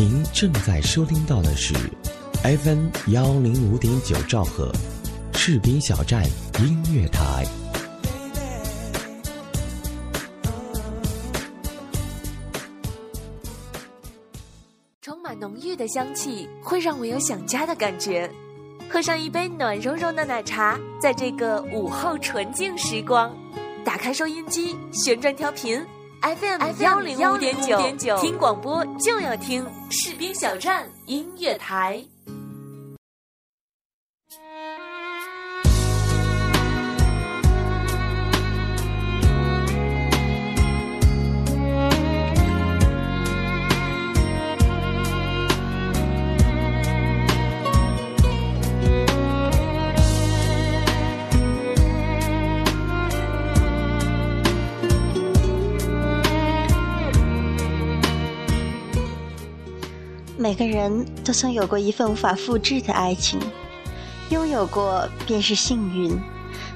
您正在收听到的是 FM 幺零五点九兆赫，士兵小站音乐台。充满浓郁的香气，会让我有想家的感觉。喝上一杯暖融融的奶茶，在这个午后纯净时光，打开收音机，旋转调频，FM 幺零五点九，听广播就要听士兵小站音乐台。每个人都曾有过一份无法复制的爱情，拥有过便是幸运，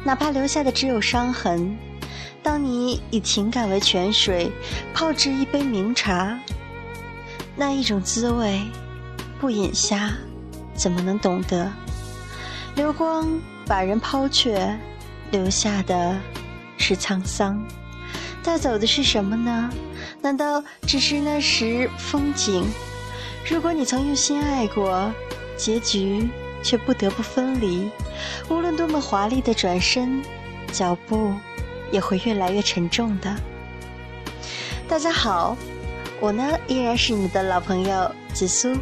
哪怕留下的只有伤痕。当你以情感为泉水，泡制一杯茗茶，那一种滋味，不饮下，怎么能懂得？流光把人抛却，留下的是沧桑，带走的是什么呢？难道只是那时风景？如果你曾用心爱过，结局却不得不分离，无论多么华丽的转身，脚步也会越来越沉重的。大家好，我呢依然是你的老朋友紫苏，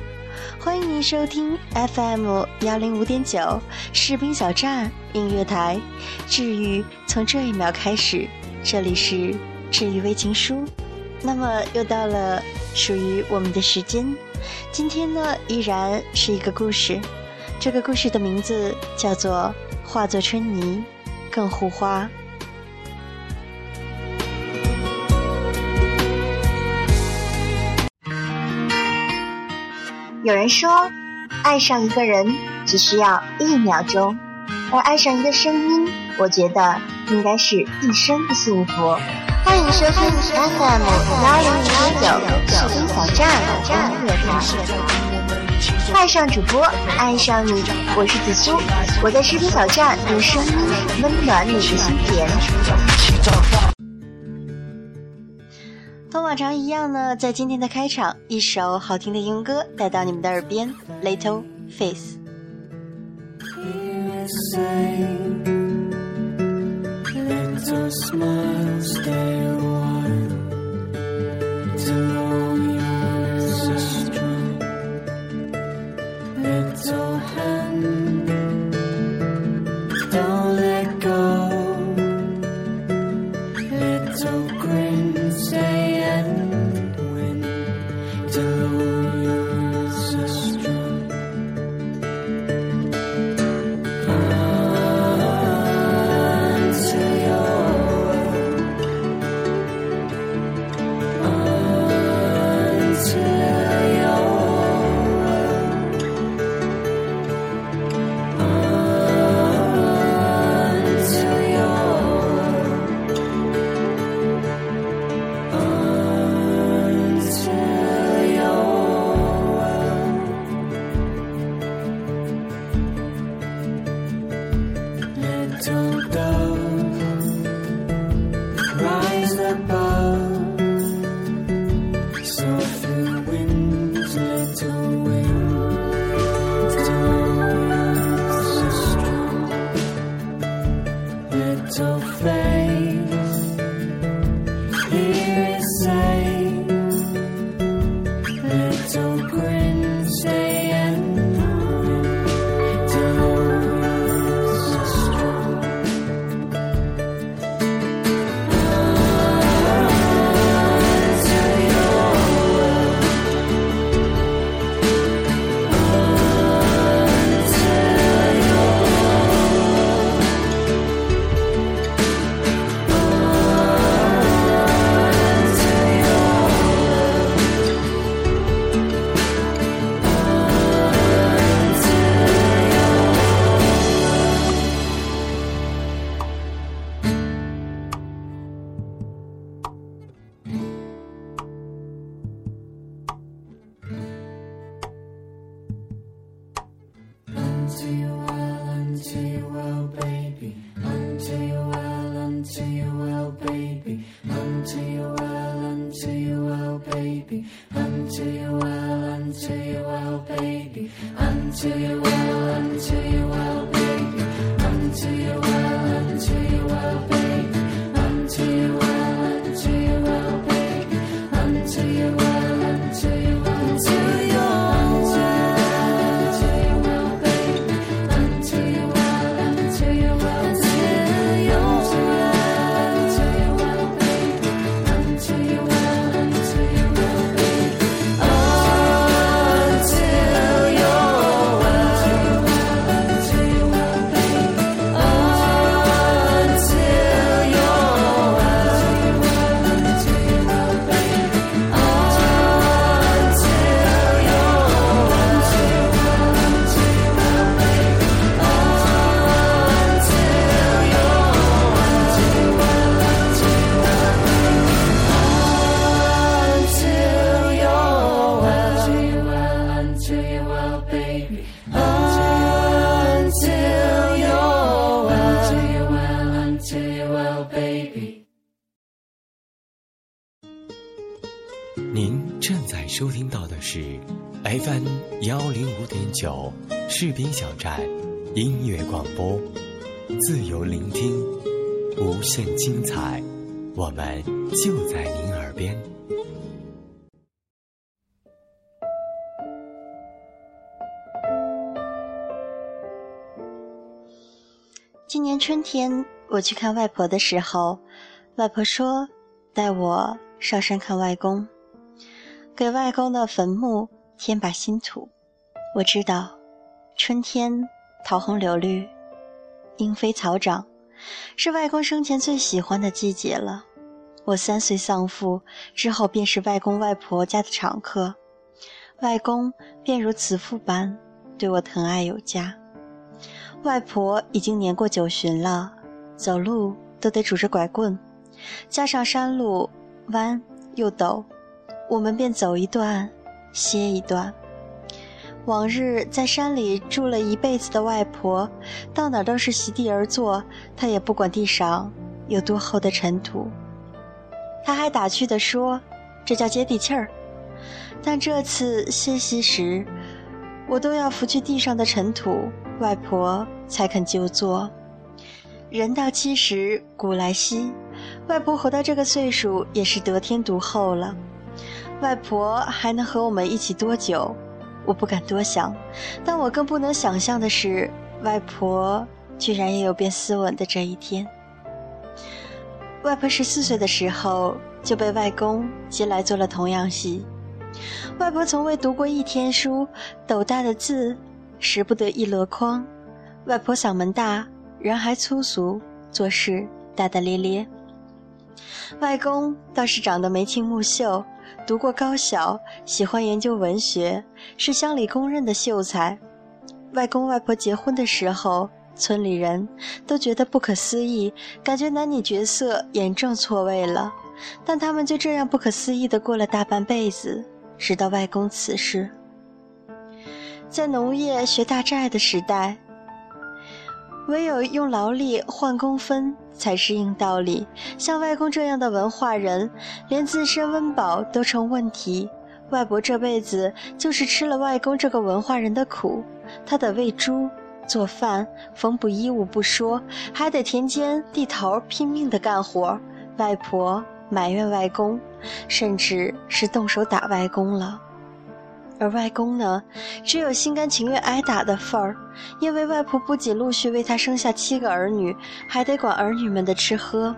欢迎您收听 FM 幺零五点九士兵小站音乐台，治愈从这一秒开始，这里是治愈微情书。那么又到了属于我们的时间。今天呢，依然是一个故事。这个故事的名字叫做《化作春泥更护花》。有人说，爱上一个人只需要一秒钟，而爱上一个声音，我觉得应该是一生的幸福。欢迎收听 FM 幺零五点九士兵小站音乐台，爱上主播，爱上你，我是紫苏，我在士兵小站用声音温暖你的心田。同往常一样呢，在今天的开场，一首好听的英文歌带到你们的耳边，《Little Face》。Little smile stay a while strong little hand 幺零五点九士兵小站音乐广播，自由聆听，无限精彩，我们就在您耳边。今年春天我去看外婆的时候，外婆说带我上山看外公，给外公的坟墓添把新土。我知道，春天桃红柳绿，莺飞草长，是外公生前最喜欢的季节了。我三岁丧父之后，便是外公外婆家的常客，外公便如慈父般对我疼爱有加。外婆已经年过九旬了，走路都得拄着拐棍，加上山路弯又陡，我们便走一段，歇一段。往日在山里住了一辈子的外婆，到哪都是席地而坐，她也不管地上有多厚的尘土。她还打趣地说：“这叫接地气儿。”但这次歇息时，我都要拂去地上的尘土，外婆才肯就坐。人到七十古来稀，外婆活到这个岁数也是得天独厚了。外婆还能和我们一起多久？我不敢多想，但我更不能想象的是，外婆居然也有变斯文的这一天。外婆十四岁的时候就被外公接来做了童养媳。外婆从未读过一天书，斗大的字识不得一箩筐。外婆嗓门大，人还粗俗，做事大大咧咧。外公倒是长得眉清目秀，读过高小，喜欢研究文学，是乡里公认的秀才。外公外婆结婚的时候，村里人都觉得不可思议，感觉男女角色严重错位了。但他们就这样不可思议地过了大半辈子，直到外公辞世。在农业学大寨的时代，唯有用劳力换工分才是硬道理。像外公这样的文化人，连自身温饱都成问题。外婆这辈子就是吃了外公这个文化人的苦，他得喂猪、做饭、缝补衣物不说，还得田间地头拼命的干活。外婆埋怨外公，甚至是动手打外公了。而外公呢，只有心甘情愿挨打的份儿，因为外婆不仅陆续为他生下七个儿女，还得管儿女们的吃喝。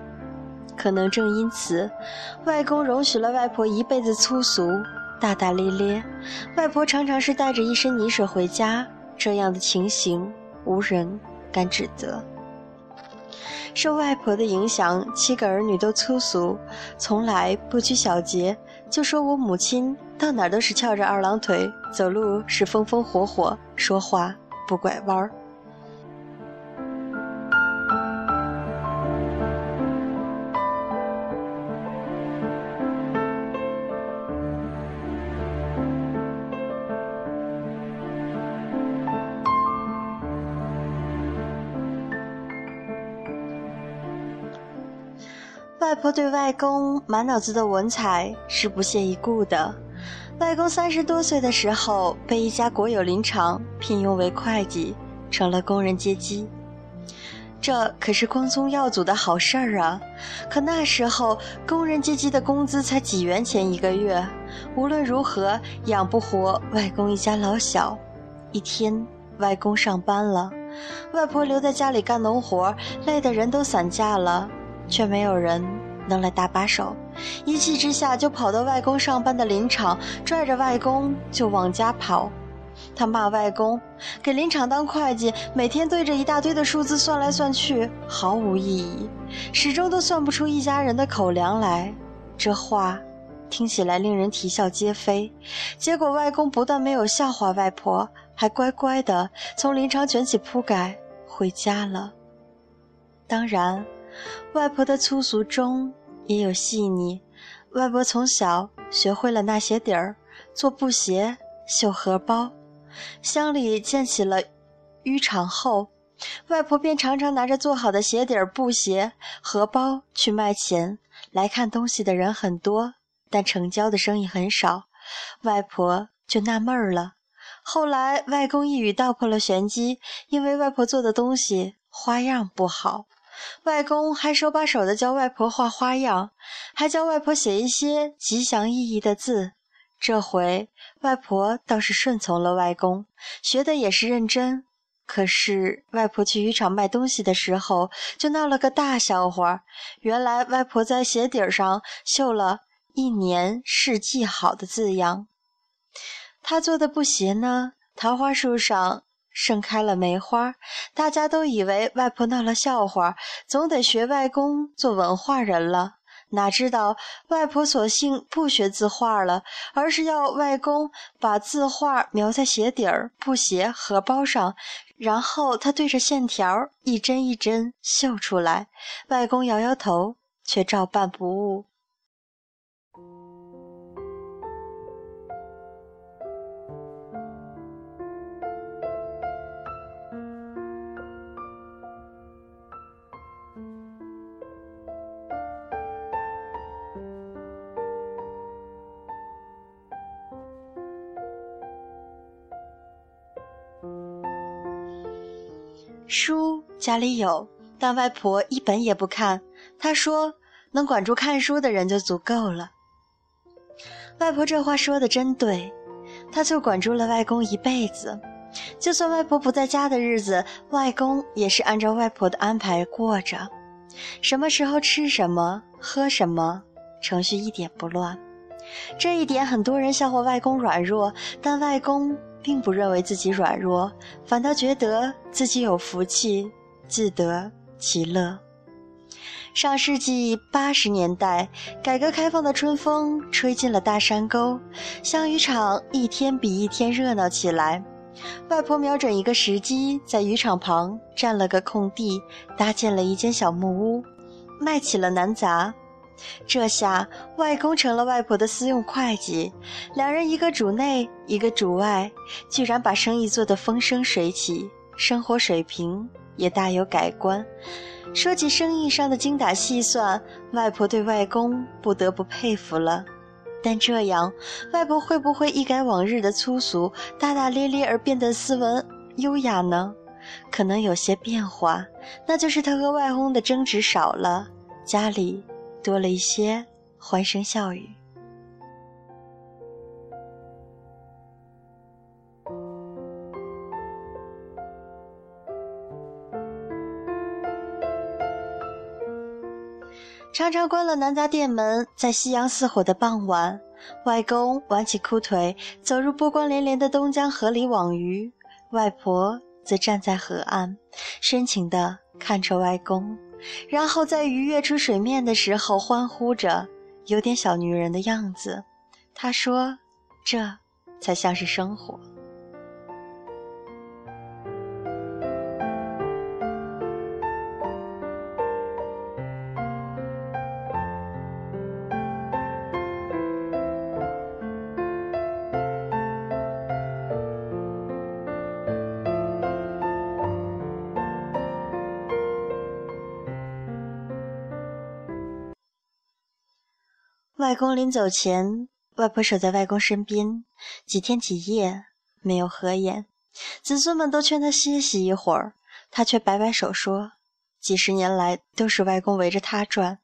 可能正因此，外公容许了外婆一辈子粗俗、大大咧咧。外婆常常是带着一身泥水回家，这样的情形无人敢指责。受外婆的影响，七个儿女都粗俗，从来不拘小节。就说我母亲到哪儿都是翘着二郎腿，走路是风风火火，说话不拐弯儿。外婆对外公满脑子的文采是不屑一顾的。外公三十多岁的时候，被一家国有林场聘用为会计，成了工人阶级。这可是光宗耀祖的好事儿啊！可那时候工人阶级的工资才几元钱一个月，无论如何养不活外公一家老小。一天，外公上班了，外婆留在家里干农活，累得人都散架了，却没有人能来搭把手。一气之下，就跑到外公上班的林场，拽着外公就往家跑。他骂外公给林场当会计，每天对着一大堆的数字算来算去，毫无意义，始终都算不出一家人的口粮来。这话听起来令人啼笑皆非。结果外公不但没有笑话外婆，还乖乖的从林场卷起铺盖回家了。当然，外婆的粗俗中也有细腻。外婆从小学会了纳鞋底儿，做布鞋，绣荷包。乡里建起了渔场后，外婆便常常拿着做好的鞋底儿、布鞋、荷包去卖钱。来看东西的人很多，但成交的生意很少，外婆就纳闷儿了。后来外公一语道破了玄机，因为外婆做的东西花样不好，外公还手把手的教外婆画花样，还教外婆写一些吉祥意义的字。这回外婆倒是顺从了外公，学的也是认真。可是外婆去渔场卖东西的时候，就闹了个大笑话。原来外婆在鞋底上绣了一年是记好的字样。她做的布鞋呢，桃花树上盛开了梅花，大家都以为外婆闹了笑话，总得学外公做文化人了。哪知道外婆索性不学字画了，而是要外公把字画描在鞋底儿、布鞋、荷包上，然后他对着线条一针一针绣出来。外公摇摇头，却照办不误。家里有，但外婆一本也不看。她说：“能管住看书的人就足够了。”外婆这话说的真对，她就管住了外公一辈子。就算外婆不在家的日子，外公也是按照外婆的安排过着，什么时候吃什么、喝什么，程序一点不乱。这一点很多人笑话外公软弱，但外公。并不认为自己软弱，反倒觉得自己有福气，自得其乐。上世纪八十年代，改革开放的春风吹进了大山沟，香鱼场一天比一天热闹起来。外婆瞄准一个时机，在渔场旁占了个空地，搭建了一间小木屋，卖起了南杂。这下外公成了外婆的私用会计，两人一个主内，一个主外，居然把生意做得风生水起，生活水平也大有改观。说起生意上的精打细算，外婆对外公不得不佩服了。但这样，外婆会不会一改往日的粗俗、大大咧咧而变得斯文优雅呢？可能有些变化，那就是她和外公的争执少了，家里。多了一些欢声笑语。常常关了南杂店门，在夕阳似火的傍晚，外公挽起裤腿，走入波光粼粼的东江河里网鱼，外婆则站在河岸，深情地看着外公。然后在鱼跃出水面的时候欢呼着，有点小女人的样子。她说：“这才像是生活。”外公临走前，外婆守在外公身边，几天几夜没有合眼。子孙们都劝他歇息一会儿，他却摆摆手说：“几十年来都是外公围着他转，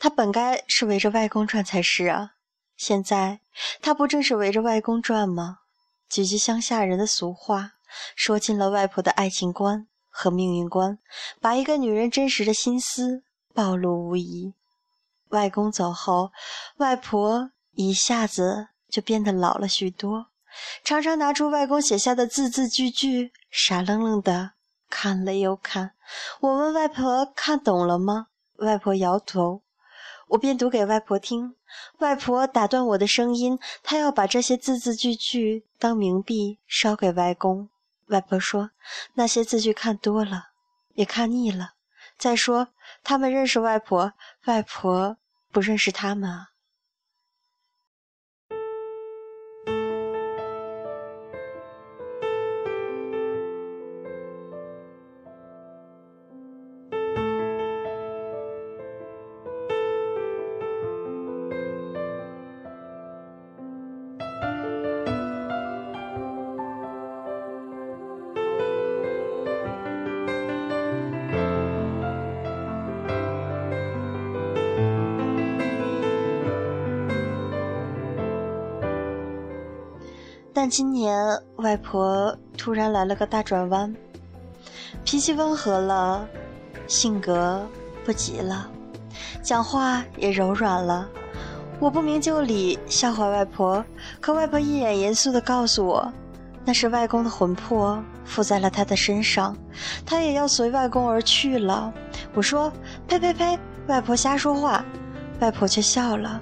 他本该是围着外公转才是啊！现在他不正是围着外公转吗？”几句乡下人的俗话，说尽了外婆的爱情观和命运观，把一个女人真实的心思暴露无遗。外公走后，外婆一下子就变得老了许多，常常拿出外公写下的字字句句，傻愣愣的看了又看。我问外婆看懂了吗？外婆摇头。我便读给外婆听，外婆打断我的声音，她要把这些字字句句当冥币烧给外公。外婆说，那些字句看多了，也看腻了。再说，他们认识外婆，外婆不认识他们啊。但今年外婆突然来了个大转弯，脾气温和了，性格不急了，讲话也柔软了。我不明就里笑话外婆，可外婆一脸严肃地告诉我，那是外公的魂魄附在了他的身上，他也要随外公而去了。我说：“呸呸呸，外婆瞎说话。”外婆却笑了。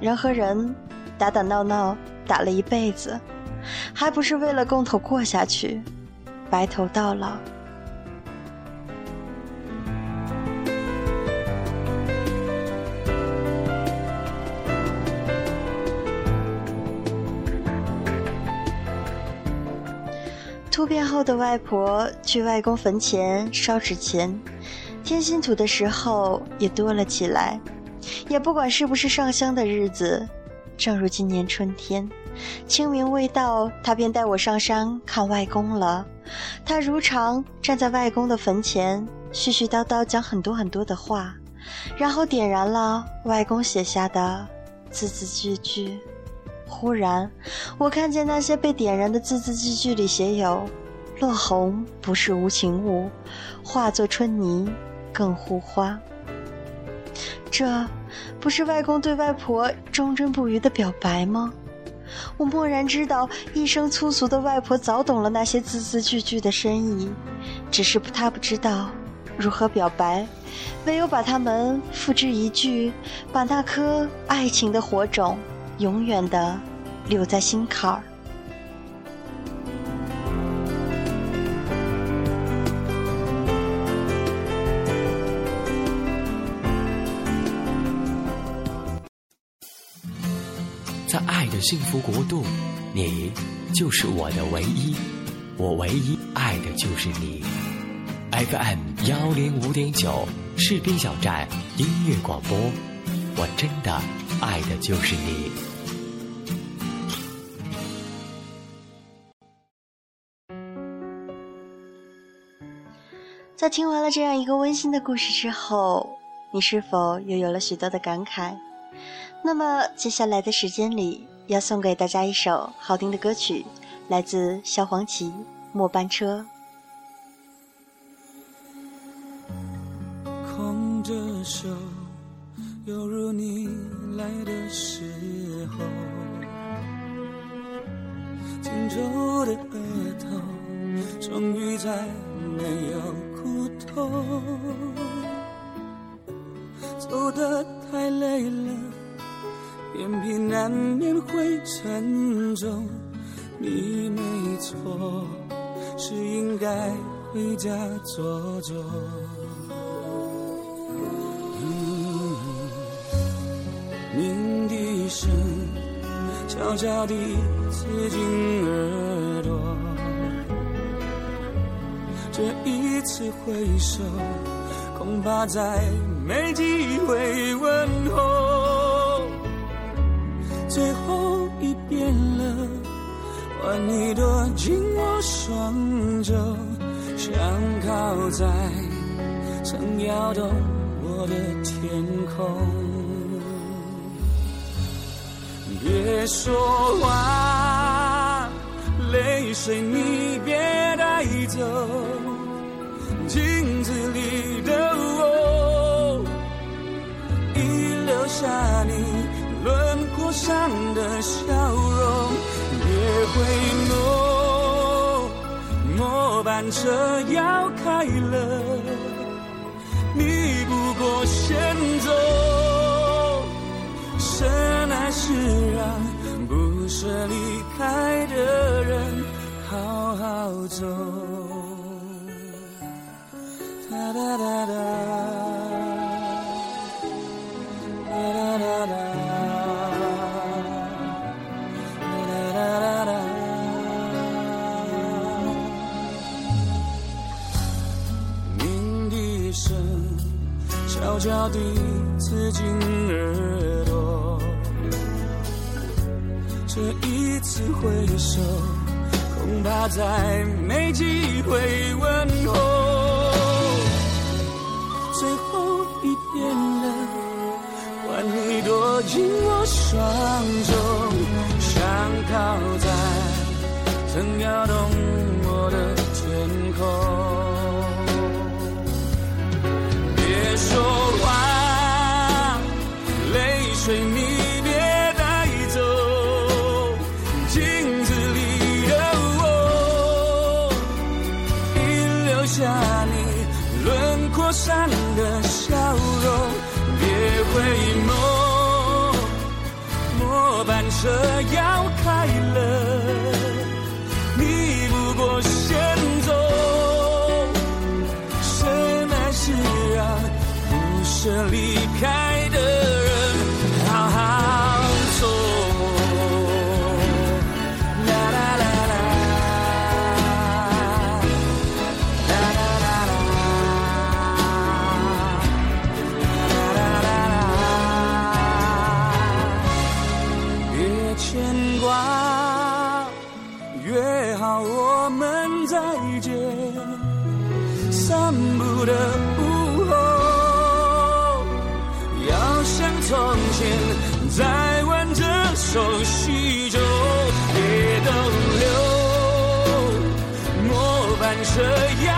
人和人打打闹闹打了一辈子。还不是为了共同过下去，白头到老。突变后的外婆去外公坟前烧纸钱，添新土的时候也多了起来。也不管是不是上香的日子，正如今年春天。清明未到，他便带我上山看外公了。他如常站在外公的坟前，絮絮叨叨讲很多很多的话，然后点燃了外公写下的字字句句。忽然，我看见那些被点燃的字字句句里写有：“落红不是无情物，化作春泥更护花。”这不是外公对外婆忠贞不渝的表白吗？我蓦然知道，一生粗俗的外婆早懂了那些字字句句的深意，只是她不知道如何表白，唯有把它们付之一炬，把那颗爱情的火种永远的留在心坎儿。的幸福国度，你就是我的唯一，我唯一爱的就是你。FM 幺零五点九士兵小站音乐广播，我真的爱的就是你。在听完了这样一个温馨的故事之后，你是否又有了许多的感慨？那么接下来的时间里，要送给大家一首好听的歌曲，来自萧煌奇《末班车》。空着手，犹如你来的时候，紧皱的额头，终于再没有苦痛，走得太累了。难免会沉重，你没错，是应该回家坐坐。鸣笛声悄悄地刺进耳朵，这一次挥手，恐怕再没机会问候。最后一遍了，换你躲进我双肘，想靠在曾摇动我的天空。别说话，泪水你别带走，镜子里的我，已留下你。轮廓上的笑容，别回眸，末班车要开了，你不过先走，深爱是让不舍离开的人好好走。哒哒哒哒。悄悄地刺进耳朵，这一次挥手，恐怕再没机会问候。最后一遍了，换你躲进我双手，想靠在曾摇动我的天空。上的笑容。别回眸，末班车要开手叙旧，别逗留。末班车要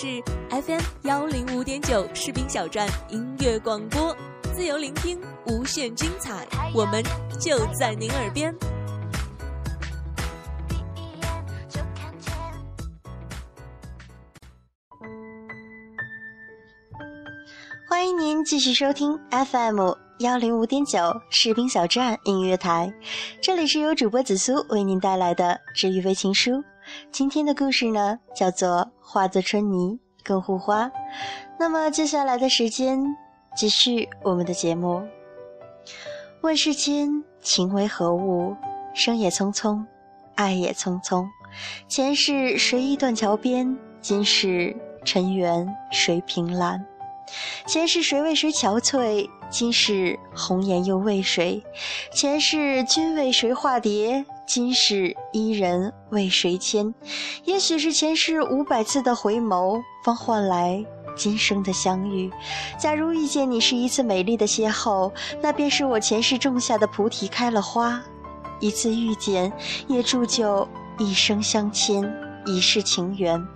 是 FM 幺零五点九士兵小站音乐广播，自由聆听，无限精彩，我们就在您耳边。欢迎您继续收听 FM 幺零五点九士兵小站音乐台，这里是由主播紫苏为您带来的治愈微情书。今天的故事呢，叫做《化作春泥更护花》。那么接下来的时间，继续我们的节目。问世间情为何物？生也匆匆，爱也匆匆。前世谁忆断桥边？今世尘缘谁凭栏？前世谁为谁憔悴？今世红颜又为谁？前世君为谁化蝶？今世伊人为谁牵？也许是前世五百次的回眸，方换来今生的相遇。假如遇见你是一次美丽的邂逅，那便是我前世种下的菩提开了花。一次遇见，也铸就一生相牵，一世情缘。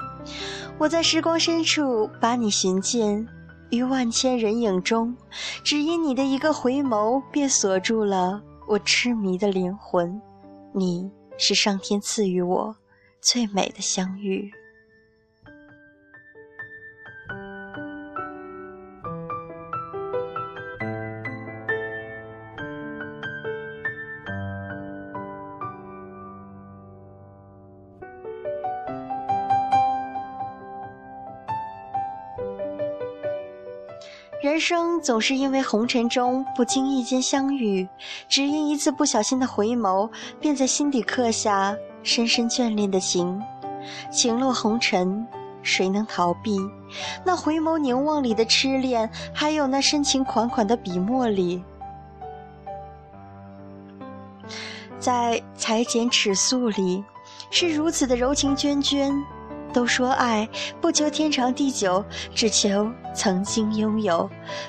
我在时光深处把你寻见，于万千人影中，只因你的一个回眸，便锁住了我痴迷的灵魂。你是上天赐予我最美的相遇。生总是因为红尘中不经意间相遇，只因一次不小心的回眸，便在心底刻下深深眷恋的情。情落红尘，谁能逃避？那回眸凝望里的痴恋，还有那深情款款的笔墨里，在裁剪尺素里，是如此的柔情涓涓。都说爱不求天长地久，只求曾经拥有。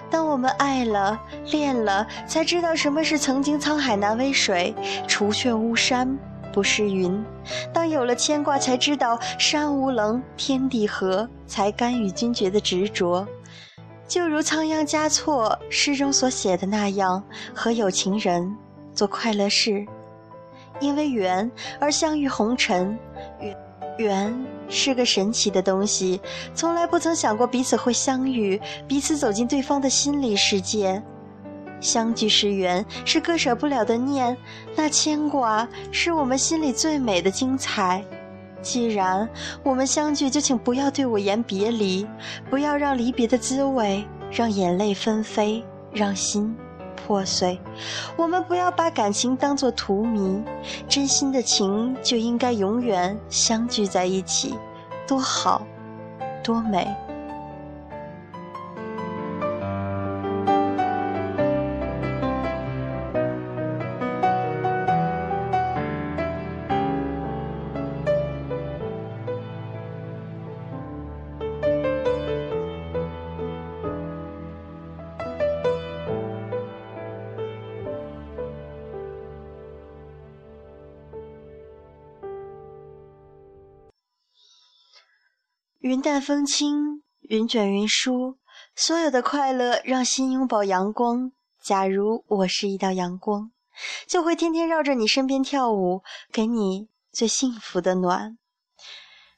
当我们爱了、恋了，才知道什么是曾经沧海难为水，除却巫山不是云。当有了牵挂，才知道山无棱，天地合，才甘与君绝的执着。就如仓央嘉措诗中所写的那样，和有情人做快乐事，因为缘而相遇红尘。缘是个神奇的东西，从来不曾想过彼此会相遇，彼此走进对方的心理世界。相聚是缘，是割舍不了的念，那牵挂是我们心里最美的精彩。既然我们相聚，就请不要对我言别离，不要让离别的滋味让眼泪纷飞，让心。破碎，我们不要把感情当作荼蘼，真心的情就应该永远相聚在一起，多好，多美。云淡风轻，云卷云舒，所有的快乐让心拥抱阳光。假如我是一道阳光，就会天天绕着你身边跳舞，给你最幸福的暖。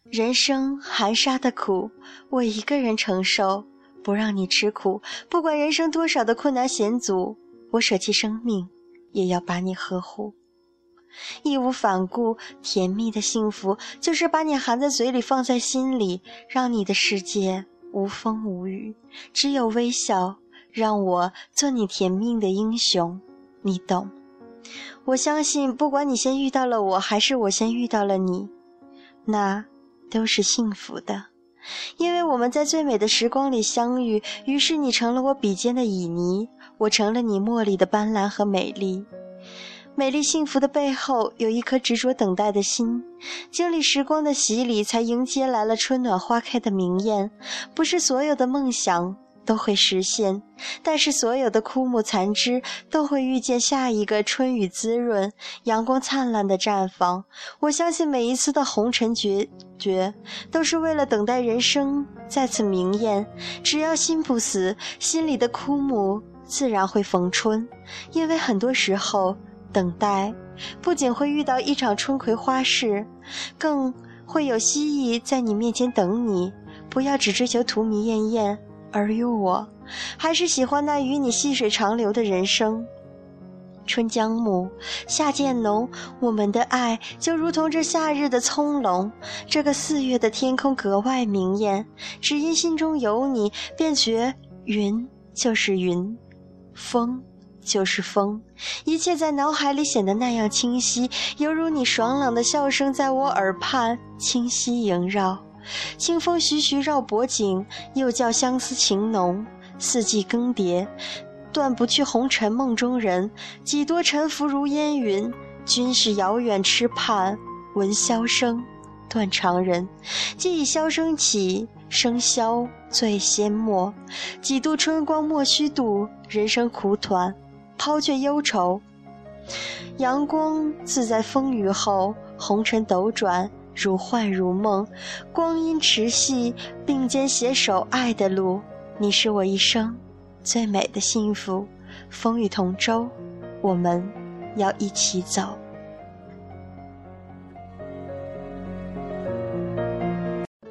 人生含沙的苦，我一个人承受，不让你吃苦。不管人生多少的困难险阻，我舍弃生命，也要把你呵护。义无反顾，甜蜜的幸福就是把你含在嘴里，放在心里，让你的世界无风无雨，只有微笑。让我做你甜蜜的英雄，你懂。我相信，不管你先遇到了我，还是我先遇到了你，那都是幸福的，因为我们在最美的时光里相遇。于是，你成了我笔尖的旖旎，我成了你墨里的斑斓和美丽。美丽幸福的背后，有一颗执着等待的心。经历时光的洗礼，才迎接来了春暖花开的明艳。不是所有的梦想都会实现，但是所有的枯木残枝都会遇见下一个春雨滋润、阳光灿烂的绽放。我相信每一次的红尘决绝，都是为了等待人生再次明艳。只要心不死，心里的枯木自然会逢春。因为很多时候。等待，不仅会遇到一场春葵花事，更会有蜥蜴在你面前等你。不要只追求荼蘼艳艳，而于我，还是喜欢那与你细水长流的人生。春将暮，夏渐浓，我们的爱就如同这夏日的葱茏。这个四月的天空格外明艳，只因心中有你，便觉云就是云，风。就是风，一切在脑海里显得那样清晰，犹如你爽朗的笑声在我耳畔清晰萦绕。清风徐徐绕脖颈，又叫相思情浓。四季更迭，断不去红尘梦中人。几多沉浮如烟云，君是遥远痴盼。闻箫声，断肠人。既以箫声起，笙箫最先没。几度春光莫须度，人生苦短。抛却忧愁，阳光自在风雨后，红尘斗转，如幻如梦。光阴迟细，并肩携手爱的路，你是我一生最美的幸福，风雨同舟，我们要一起走。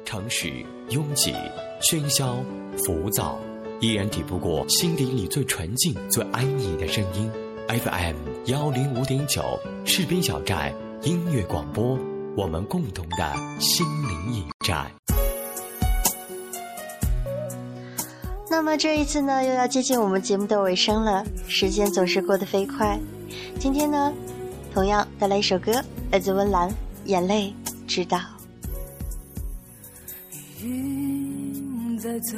城市拥挤、喧嚣、浮躁，依然抵不过心底里最纯净、最安逸的声音。FM 幺零五点九，士兵小站音乐广播，我们共同的心灵驿站。那么这一次呢，又要接近我们节目的尾声了，时间总是过得飞快。今天呢，同样带来一首歌，来自温岚，《眼泪知道》。云在走，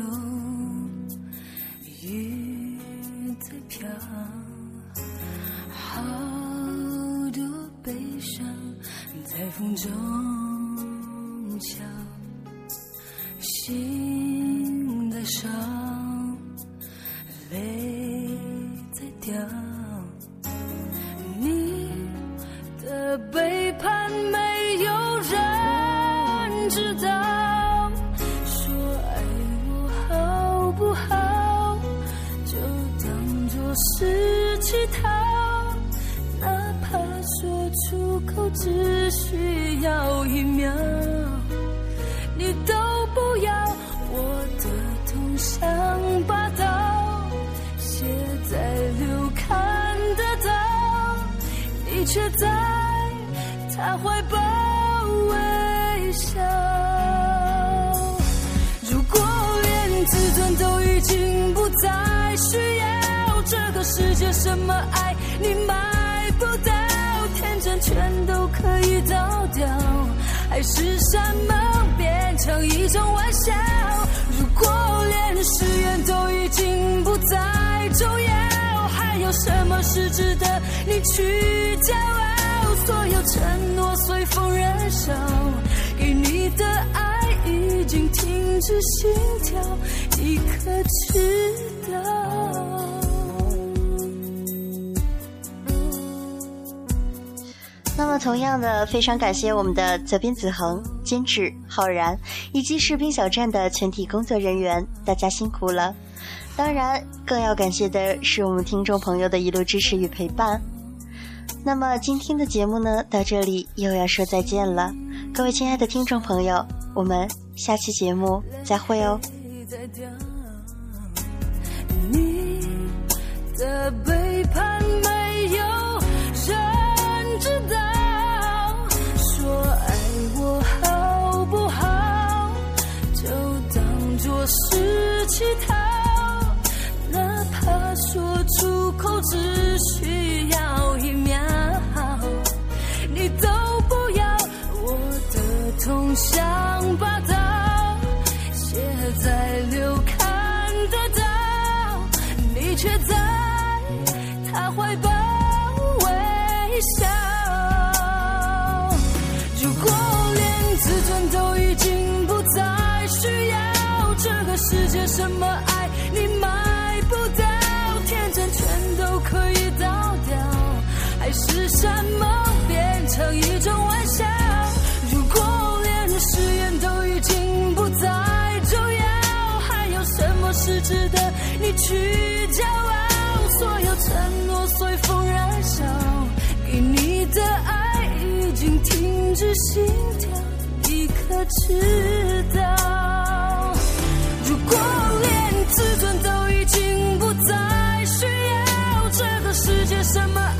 却在他怀抱微笑。如果连自尊都已经不再需要，这个世界什么爱你买不到，天真全都可以倒掉，海誓山盟变成一种玩笑。如果连誓言都已经不再重要，有什么是值得你去骄傲？所有承诺随风燃烧，给你的爱已经停止心跳，你可知道？那么，同样的，非常感谢我们的责编子恒、监制浩然以及士兵小站的全体工作人员，大家辛苦了。当然，更要感谢的是我们听众朋友的一路支持与陪伴。那么，今天的节目呢，到这里又要说再见了。各位亲爱的听众朋友，我们下期节目再会哦。你的背叛没有人知道。说爱我好不好？就当作是乞讨，只需要一秒，你都不要。我的痛像把刀。写在流看得到，你却在他怀抱微笑。如果连自尊都已经不再需要，这个世界什么去骄傲所有承诺随风燃烧给你的爱已经停止心跳你可知道如果连自尊都已经不再需要这个世界什么